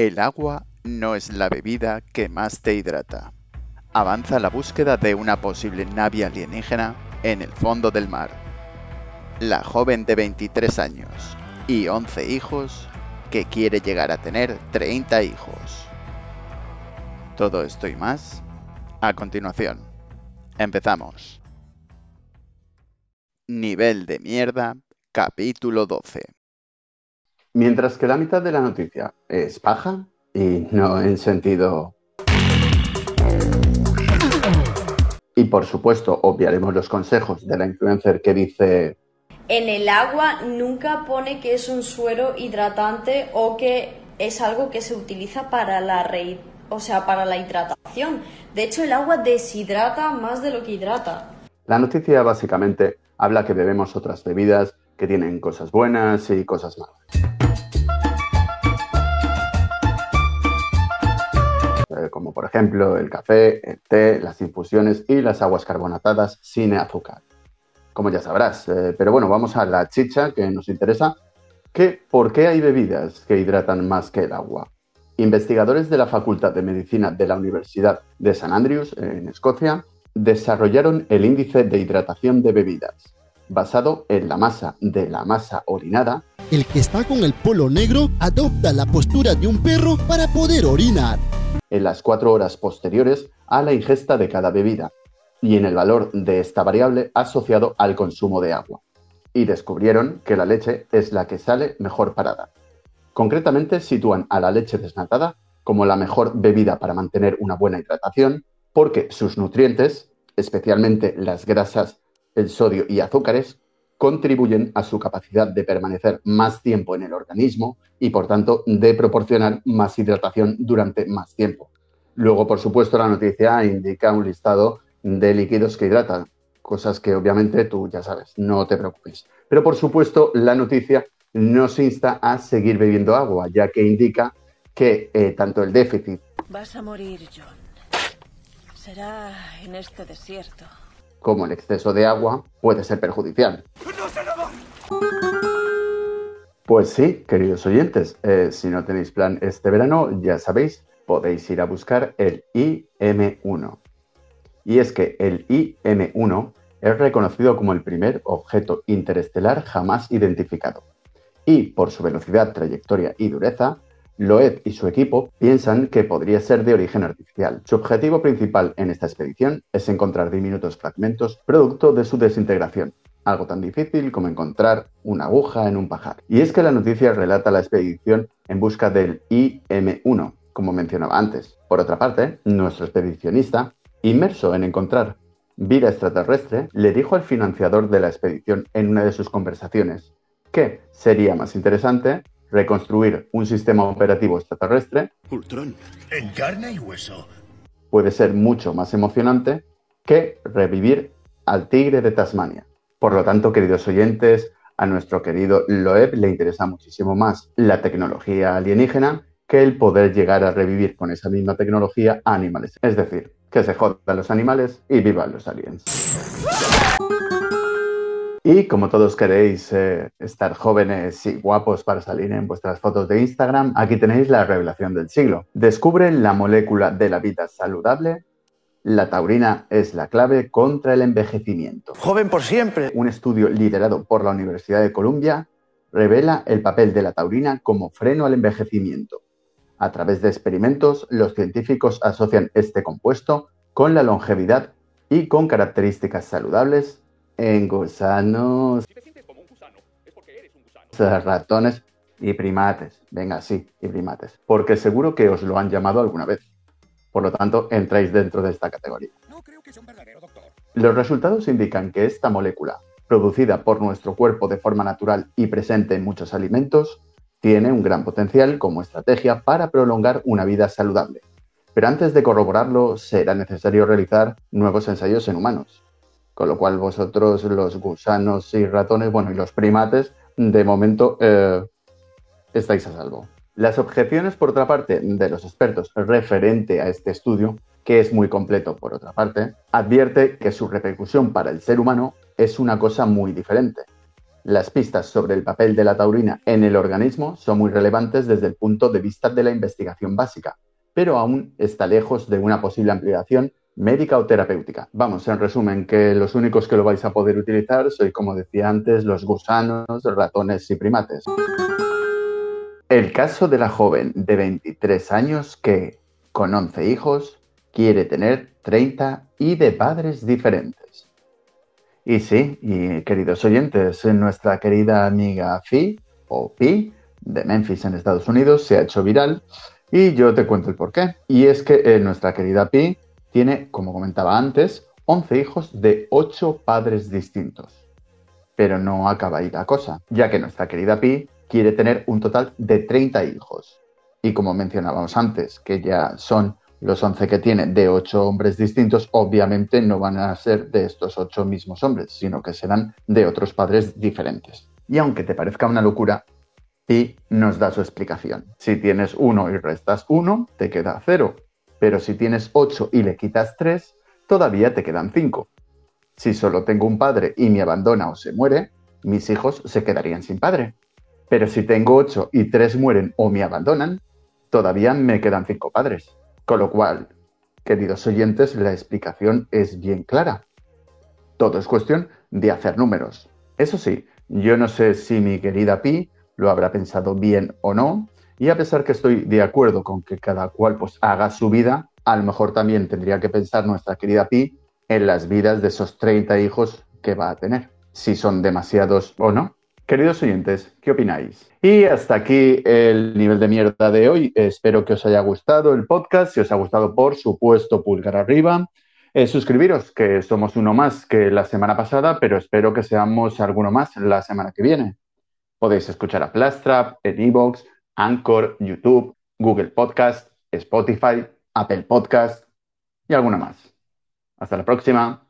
El agua no es la bebida que más te hidrata. Avanza la búsqueda de una posible nave alienígena en el fondo del mar. La joven de 23 años y 11 hijos que quiere llegar a tener 30 hijos. Todo esto y más a continuación. Empezamos. Nivel de mierda, capítulo 12. Mientras que la mitad de la noticia es paja y no en sentido... Y por supuesto, obviaremos los consejos de la influencer que dice... En el agua nunca pone que es un suero hidratante o que es algo que se utiliza para la o sea, para la hidratación. De hecho, el agua deshidrata más de lo que hidrata. La noticia básicamente habla que bebemos otras bebidas que tienen cosas buenas y cosas malas. Como por ejemplo el café, el té, las infusiones y las aguas carbonatadas sin azúcar. Como ya sabrás, eh, pero bueno, vamos a la chicha que nos interesa. Que, ¿Por qué hay bebidas que hidratan más que el agua? Investigadores de la Facultad de Medicina de la Universidad de St Andrews, en Escocia, desarrollaron el índice de hidratación de bebidas, basado en la masa de la masa orinada. El que está con el polo negro adopta la postura de un perro para poder orinar. En las cuatro horas posteriores a la ingesta de cada bebida y en el valor de esta variable asociado al consumo de agua. Y descubrieron que la leche es la que sale mejor parada. Concretamente sitúan a la leche desnatada como la mejor bebida para mantener una buena hidratación porque sus nutrientes, especialmente las grasas el sodio y azúcares contribuyen a su capacidad de permanecer más tiempo en el organismo y por tanto de proporcionar más hidratación durante más tiempo. Luego, por supuesto, la noticia indica un listado de líquidos que hidratan, cosas que obviamente tú ya sabes, no te preocupes. Pero por supuesto, la noticia nos insta a seguir bebiendo agua, ya que indica que eh, tanto el déficit... Vas a morir, John. Será en este desierto como el exceso de agua puede ser perjudicial. Pues sí, queridos oyentes, eh, si no tenéis plan este verano, ya sabéis, podéis ir a buscar el IM1. Y es que el IM1 es reconocido como el primer objeto interestelar jamás identificado. Y por su velocidad, trayectoria y dureza, Loeb y su equipo piensan que podría ser de origen artificial. Su objetivo principal en esta expedición es encontrar diminutos fragmentos producto de su desintegración, algo tan difícil como encontrar una aguja en un pajar. Y es que la noticia relata la expedición en busca del IM-1, como mencionaba antes. Por otra parte, nuestro expedicionista, inmerso en encontrar vida extraterrestre, le dijo al financiador de la expedición en una de sus conversaciones que sería más interesante reconstruir un sistema operativo extraterrestre Ultron, en carne y hueso. puede ser mucho más emocionante que revivir al tigre de Tasmania. Por lo tanto, queridos oyentes, a nuestro querido Loeb le interesa muchísimo más la tecnología alienígena que el poder llegar a revivir con esa misma tecnología a animales. Es decir, que se jodan los animales y vivan los aliens. Y como todos queréis eh, estar jóvenes y guapos para salir en vuestras fotos de Instagram, aquí tenéis la revelación del siglo. Descubren la molécula de la vida saludable. La taurina es la clave contra el envejecimiento. Joven por siempre. Un estudio liderado por la Universidad de Columbia revela el papel de la taurina como freno al envejecimiento. A través de experimentos, los científicos asocian este compuesto con la longevidad y con características saludables en gusanos, ratones y primates. Venga, sí, y primates. Porque seguro que os lo han llamado alguna vez. Por lo tanto, entráis dentro de esta categoría. Los resultados indican que esta molécula, producida por nuestro cuerpo de forma natural y presente en muchos alimentos, tiene un gran potencial como estrategia para prolongar una vida saludable. Pero antes de corroborarlo, será necesario realizar nuevos ensayos en humanos. Con lo cual vosotros, los gusanos y ratones, bueno, y los primates, de momento eh, estáis a salvo. Las objeciones, por otra parte, de los expertos referente a este estudio, que es muy completo, por otra parte, advierte que su repercusión para el ser humano es una cosa muy diferente. Las pistas sobre el papel de la taurina en el organismo son muy relevantes desde el punto de vista de la investigación básica, pero aún está lejos de una posible ampliación médica o terapéutica. Vamos, en resumen, que los únicos que lo vais a poder utilizar soy, como decía antes, los gusanos, ratones y primates. El caso de la joven de 23 años que, con 11 hijos, quiere tener 30 y de padres diferentes. Y sí, y queridos oyentes, nuestra querida amiga Fi, o Pi, de Memphis en Estados Unidos, se ha hecho viral y yo te cuento el porqué. Y es que eh, nuestra querida Pi tiene, como comentaba antes, 11 hijos de 8 padres distintos. Pero no acaba ahí la cosa, ya que nuestra querida Pi quiere tener un total de 30 hijos. Y como mencionábamos antes, que ya son los 11 que tiene de 8 hombres distintos, obviamente no van a ser de estos 8 mismos hombres, sino que serán de otros padres diferentes. Y aunque te parezca una locura, Pi nos da su explicación. Si tienes 1 y restas 1, te queda 0. Pero si tienes 8 y le quitas 3, todavía te quedan 5. Si solo tengo un padre y me abandona o se muere, mis hijos se quedarían sin padre. Pero si tengo ocho y tres mueren o me abandonan, todavía me quedan cinco padres. Con lo cual, queridos oyentes, la explicación es bien clara. Todo es cuestión de hacer números. Eso sí, yo no sé si mi querida Pi lo habrá pensado bien o no, y a pesar que estoy de acuerdo con que cada cual pues haga su vida, a lo mejor también tendría que pensar nuestra querida Pi en las vidas de esos 30 hijos que va a tener, si son demasiados o no. Queridos oyentes, ¿qué opináis? Y hasta aquí el nivel de mierda de hoy. Espero que os haya gustado el podcast. Si os ha gustado, por supuesto, pulgar arriba. Eh, suscribiros, que somos uno más que la semana pasada, pero espero que seamos alguno más la semana que viene. Podéis escuchar a Plastrap en Evox, Anchor, YouTube, Google Podcast, Spotify, Apple Podcast y alguno más. Hasta la próxima.